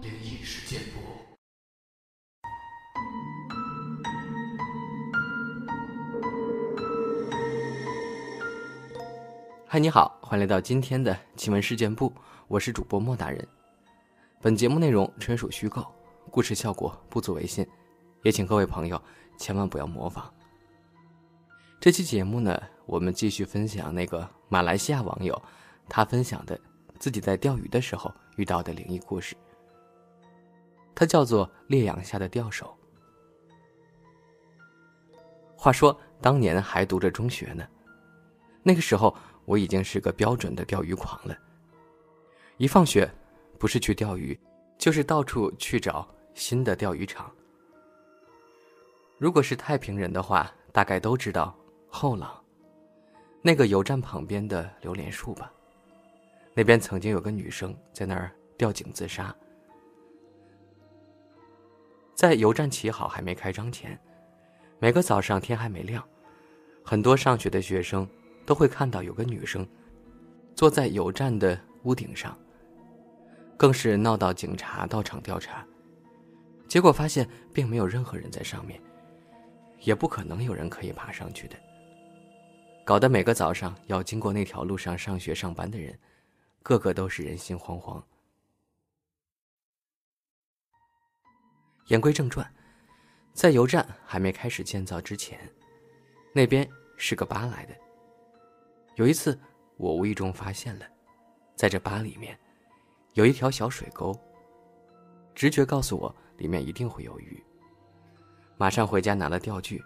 灵异事件簿。嗨，你好，欢迎来到今天的奇闻事件部，我是主播莫大人。本节目内容纯属虚构，故事效果不足为信，也请各位朋友千万不要模仿。这期节目呢，我们继续分享那个马来西亚网友他分享的自己在钓鱼的时候遇到的灵异故事。他叫做烈阳下的钓手。话说当年还读着中学呢，那个时候。我已经是个标准的钓鱼狂了。一放学，不是去钓鱼，就是到处去找新的钓鱼场。如果是太平人的话，大概都知道后浪，那个油站旁边的榴莲树吧。那边曾经有个女生在那儿吊颈自杀。在油站起好还没开张前，每个早上天还没亮，很多上学的学生。都会看到有个女生坐在油站的屋顶上，更是闹到警察到场调查。结果发现并没有任何人在上面，也不可能有人可以爬上去的。搞得每个早上要经过那条路上上学上班的人，个个都是人心惶惶。言归正传，在油站还没开始建造之前，那边是个吧来的。有一次，我无意中发现了，在这吧里面，有一条小水沟。直觉告诉我，里面一定会有鱼。马上回家拿了钓具，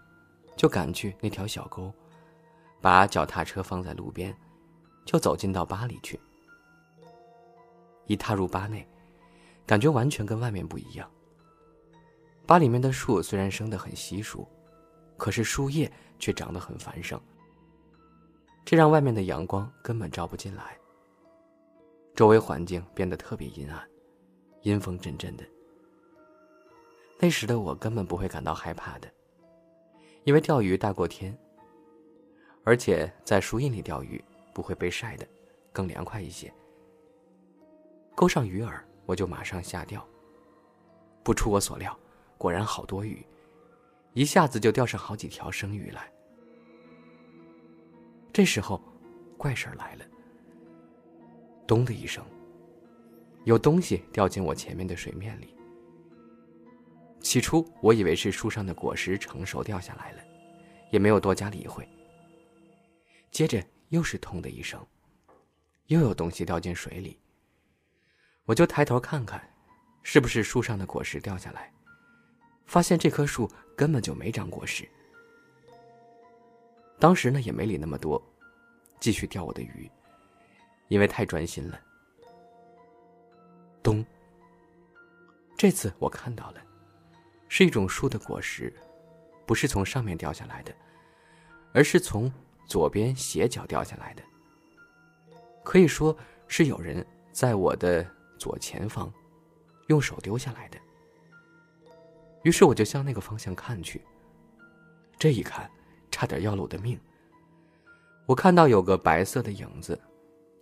就赶去那条小沟，把脚踏车放在路边，就走进到吧里去。一踏入吧内，感觉完全跟外面不一样。吧里面的树虽然生得很稀疏，可是树叶却长得很繁盛。这让外面的阳光根本照不进来。周围环境变得特别阴暗，阴风阵阵的。那时的我根本不会感到害怕的，因为钓鱼大过天。而且在树荫里钓鱼不会被晒的，更凉快一些。钩上鱼饵，我就马上下钓。不出我所料，果然好多鱼，一下子就钓上好几条生鱼来。这时候，怪事儿来了。咚的一声，有东西掉进我前面的水面里。起初我以为是树上的果实成熟掉下来了，也没有多加理会。接着又是“痛”的一声，又有东西掉进水里。我就抬头看看，是不是树上的果实掉下来？发现这棵树根本就没长果实。当时呢，也没理那么多，继续钓我的鱼，因为太专心了。咚！这次我看到了，是一种树的果实，不是从上面掉下来的，而是从左边斜角掉下来的。可以说是有人在我的左前方，用手丢下来的。于是我就向那个方向看去，这一看。差点要了我的命。我看到有个白色的影子，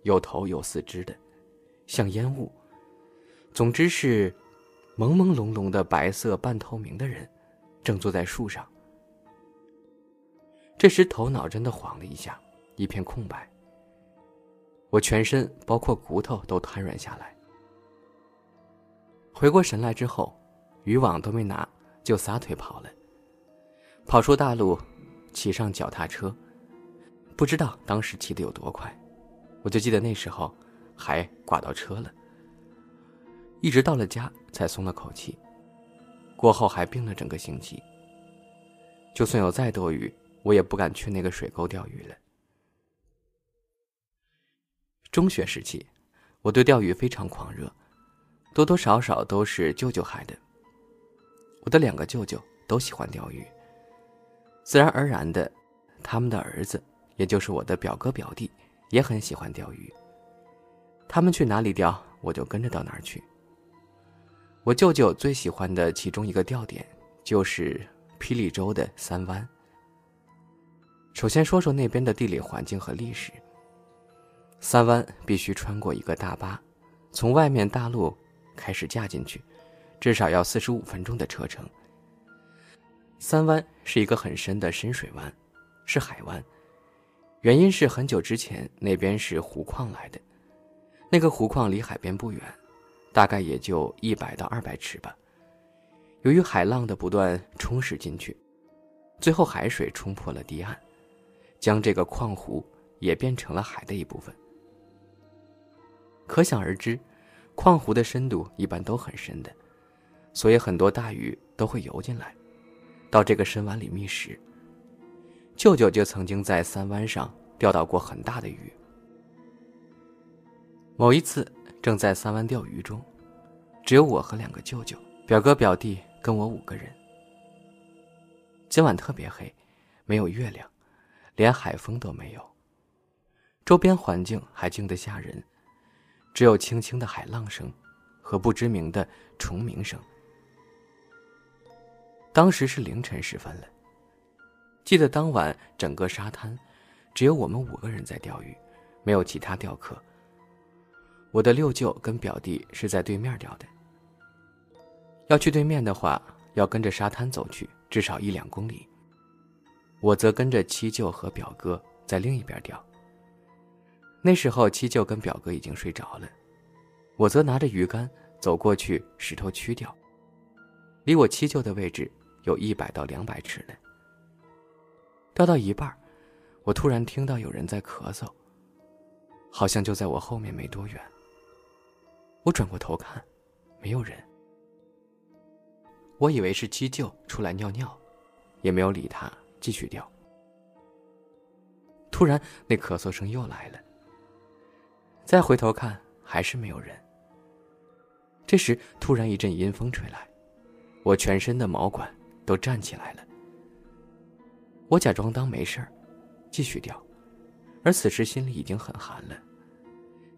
有头有四肢的，像烟雾。总之是朦朦胧胧的白色半透明的人，正坐在树上。这时头脑真的晃了一下，一片空白。我全身包括骨头都瘫软下来。回过神来之后，渔网都没拿，就撒腿跑了。跑出大路。骑上脚踏车，不知道当时骑的有多快，我就记得那时候还挂到车了。一直到了家才松了口气，过后还病了整个星期。就算有再多鱼，我也不敢去那个水沟钓鱼了。中学时期，我对钓鱼非常狂热，多多少少都是舅舅害的。我的两个舅舅都喜欢钓鱼。自然而然的，他们的儿子，也就是我的表哥表弟，也很喜欢钓鱼。他们去哪里钓，我就跟着到哪儿去。我舅舅最喜欢的其中一个钓点，就是霹雳州的三湾。首先说说那边的地理环境和历史。三湾必须穿过一个大巴，从外面大陆开始驾进去，至少要四十五分钟的车程。三湾是一个很深的深水湾，是海湾，原因是很久之前那边是湖矿来的，那个湖矿离海边不远，大概也就一百到二百尺吧。由于海浪的不断冲蚀进去，最后海水冲破了堤岸，将这个矿湖也变成了海的一部分。可想而知，矿湖的深度一般都很深的，所以很多大鱼都会游进来，到这个深湾里觅食。舅舅就曾经在三湾上钓到过很大的鱼。某一次，正在三湾钓鱼中，只有我和两个舅舅、表哥、表弟跟我五个人。今晚特别黑，没有月亮，连海风都没有，周边环境还静得吓人。只有轻轻的海浪声，和不知名的虫鸣声。当时是凌晨时分了。记得当晚整个沙滩，只有我们五个人在钓鱼，没有其他钓客。我的六舅跟表弟是在对面钓的。要去对面的话，要跟着沙滩走去，至少一两公里。我则跟着七舅和表哥在另一边钓。那时候，七舅跟表哥已经睡着了，我则拿着鱼竿走过去石头去掉。离我七舅的位置有一百到两百尺呢。钓到一半，我突然听到有人在咳嗽，好像就在我后面没多远。我转过头看，没有人。我以为是七舅出来尿尿，也没有理他，继续钓。突然，那咳嗽声又来了。再回头看，还是没有人。这时，突然一阵阴风吹来，我全身的毛管都站起来了。我假装当没事儿，继续钓，而此时心里已经很寒了，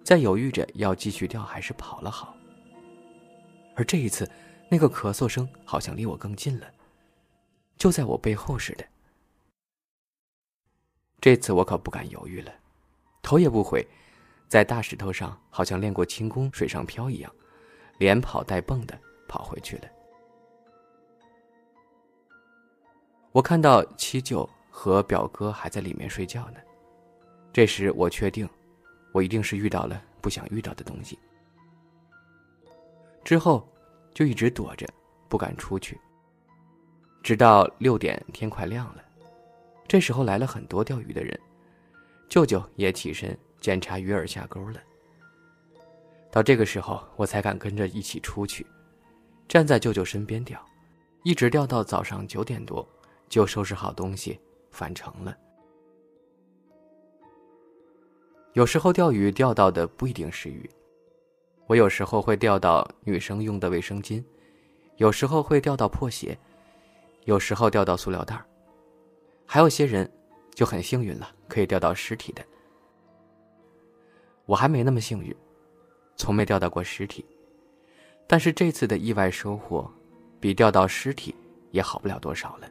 在犹豫着要继续钓还是跑了好。而这一次，那个咳嗽声好像离我更近了，就在我背后似的。这次我可不敢犹豫了，头也不回。在大石头上，好像练过轻功、水上漂一样，连跑带蹦的跑回去了。我看到七舅和表哥还在里面睡觉呢。这时我确定，我一定是遇到了不想遇到的东西。之后就一直躲着，不敢出去。直到六点，天快亮了，这时候来了很多钓鱼的人，舅舅也起身。检查鱼饵下钩了。到这个时候，我才敢跟着一起出去，站在舅舅身边钓，一直钓到早上九点多，就收拾好东西返程了。有时候钓鱼钓到的不一定是鱼，我有时候会钓到女生用的卫生巾，有时候会钓到破鞋，有时候钓到塑料袋还有些人就很幸运了，可以钓到尸体的。我还没那么幸运，从没钓到过尸体。但是这次的意外收获，比钓到尸体也好不了多少了。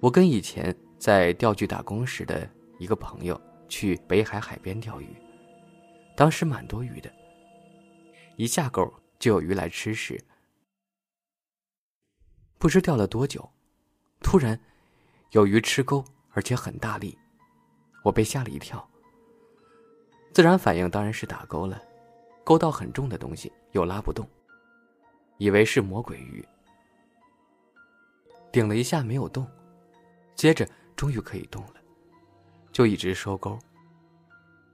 我跟以前在钓具打工时的一个朋友去北海海边钓鱼，当时蛮多鱼的，一下钩就有鱼来吃时，不知钓了多久，突然有鱼吃钩，而且很大力。我被吓了一跳，自然反应当然是打钩了，钩到很重的东西又拉不动，以为是魔鬼鱼，顶了一下没有动，接着终于可以动了，就一直收钩，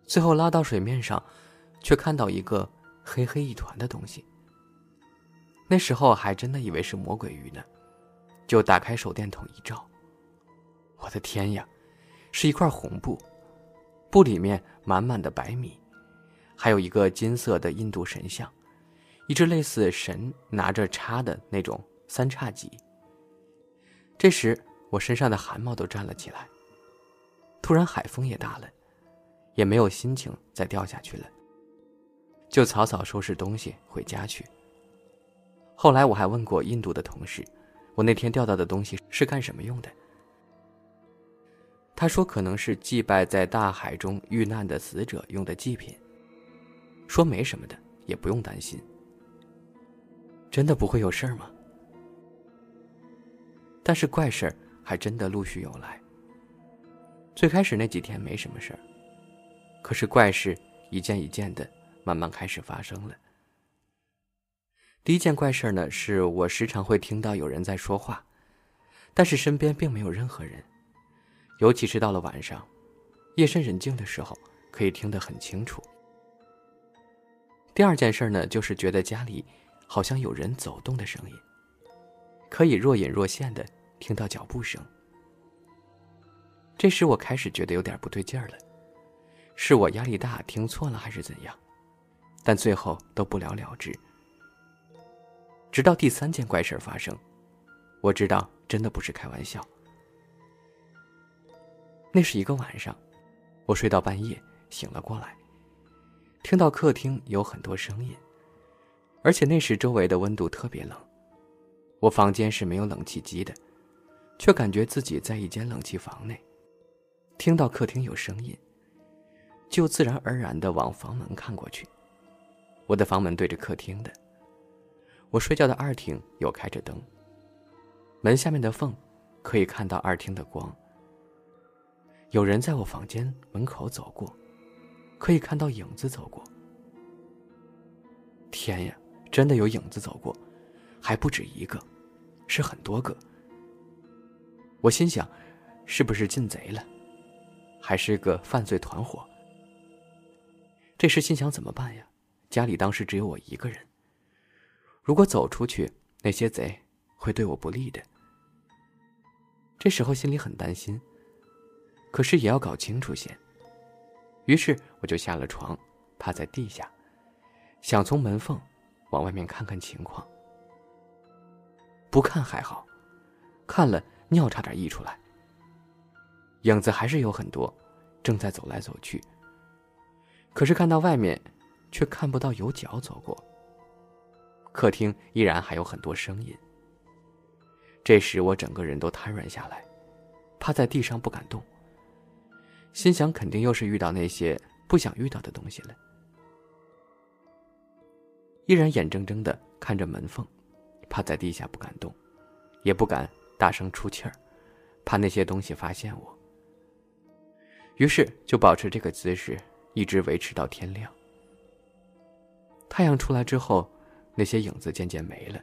最后拉到水面上，却看到一个黑黑一团的东西。那时候还真的以为是魔鬼鱼呢，就打开手电筒一照，我的天呀！是一块红布，布里面满满的白米，还有一个金色的印度神像，一只类似神拿着叉的那种三叉戟。这时我身上的汗毛都站了起来。突然海风也大了，也没有心情再掉下去了，就草草收拾东西回家去。后来我还问过印度的同事，我那天钓到的东西是干什么用的。他说可能是祭拜在大海中遇难的死者用的祭品。说没什么的，也不用担心。真的不会有事儿吗？但是怪事儿还真的陆续有来。最开始那几天没什么事儿，可是怪事一件一件的慢慢开始发生了。第一件怪事儿呢，是我时常会听到有人在说话，但是身边并没有任何人，尤其是到了晚上，夜深人静的时候，可以听得很清楚。第二件事呢，就是觉得家里好像有人走动的声音，可以若隐若现的听到脚步声。这时我开始觉得有点不对劲儿了，是我压力大听错了还是怎样？但最后都不了了之。直到第三件怪事发生，我知道真的不是开玩笑。那是一个晚上，我睡到半夜醒了过来。听到客厅有很多声音，而且那时周围的温度特别冷。我房间是没有冷气机的，却感觉自己在一间冷气房内。听到客厅有声音，就自然而然的往房门看过去。我的房门对着客厅的，我睡觉的二厅有开着灯，门下面的缝可以看到二厅的光。有人在我房间门口走过。可以看到影子走过。天呀，真的有影子走过，还不止一个，是很多个。我心想，是不是进贼了，还是个犯罪团伙？这时心想怎么办呀？家里当时只有我一个人，如果走出去，那些贼会对我不利的。这时候心里很担心，可是也要搞清楚先。于是我就下了床，趴在地下，想从门缝往外面看看情况。不看还好，看了尿差点溢出来。影子还是有很多，正在走来走去。可是看到外面，却看不到有脚走过。客厅依然还有很多声音。这时我整个人都瘫软下来，趴在地上不敢动。心想，肯定又是遇到那些不想遇到的东西了。依然眼睁睁的看着门缝，趴在地下不敢动，也不敢大声出气儿，怕那些东西发现我。于是就保持这个姿势，一直维持到天亮。太阳出来之后，那些影子渐渐没了。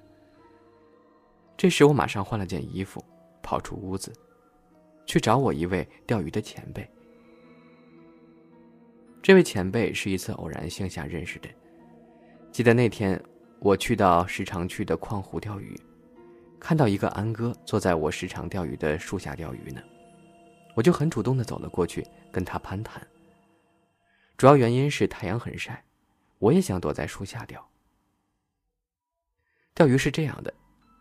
这时我马上换了件衣服，跑出屋子，去找我一位钓鱼的前辈。这位前辈是一次偶然性下认识的。记得那天，我去到时常去的矿湖钓鱼，看到一个安哥坐在我时常钓鱼的树下钓鱼呢，我就很主动的走了过去跟他攀谈。主要原因是太阳很晒，我也想躲在树下钓。钓鱼是这样的，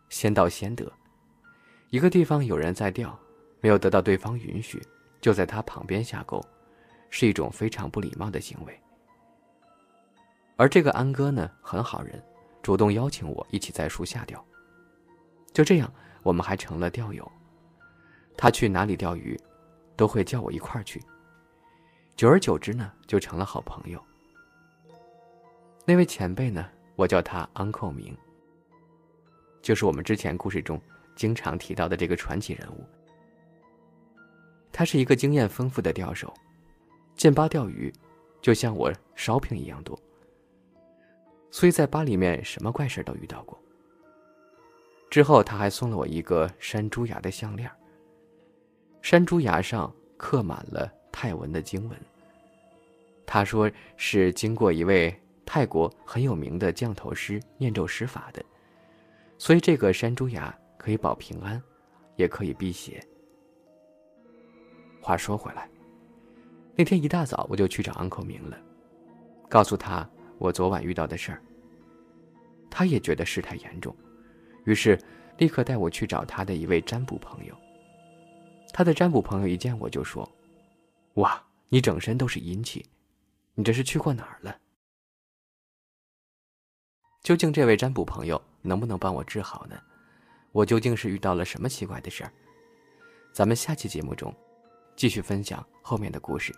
先到先得，一个地方有人在钓，没有得到对方允许，就在他旁边下钩。是一种非常不礼貌的行为。而这个安哥呢，很好人，主动邀请我一起在树下钓。就这样，我们还成了钓友。他去哪里钓鱼，都会叫我一块儿去。久而久之呢，就成了好朋友。那位前辈呢，我叫他 Uncle 明，就是我们之前故事中经常提到的这个传奇人物。他是一个经验丰富的钓手。见巴钓鱼，就像我 shopping 一样多，所以在巴里面什么怪事都遇到过。之后他还送了我一个山猪牙的项链，山猪牙上刻满了泰文的经文。他说是经过一位泰国很有名的降头师念咒施法的，所以这个山猪牙可以保平安，也可以辟邪。话说回来。那天一大早我就去找安口明了，告诉他我昨晚遇到的事儿。他也觉得事态严重，于是立刻带我去找他的一位占卜朋友。他的占卜朋友一见我就说：“哇，你整身都是阴气，你这是去过哪儿了？”究竟这位占卜朋友能不能帮我治好呢？我究竟是遇到了什么奇怪的事儿？咱们下期节目中。继续分享后面的故事。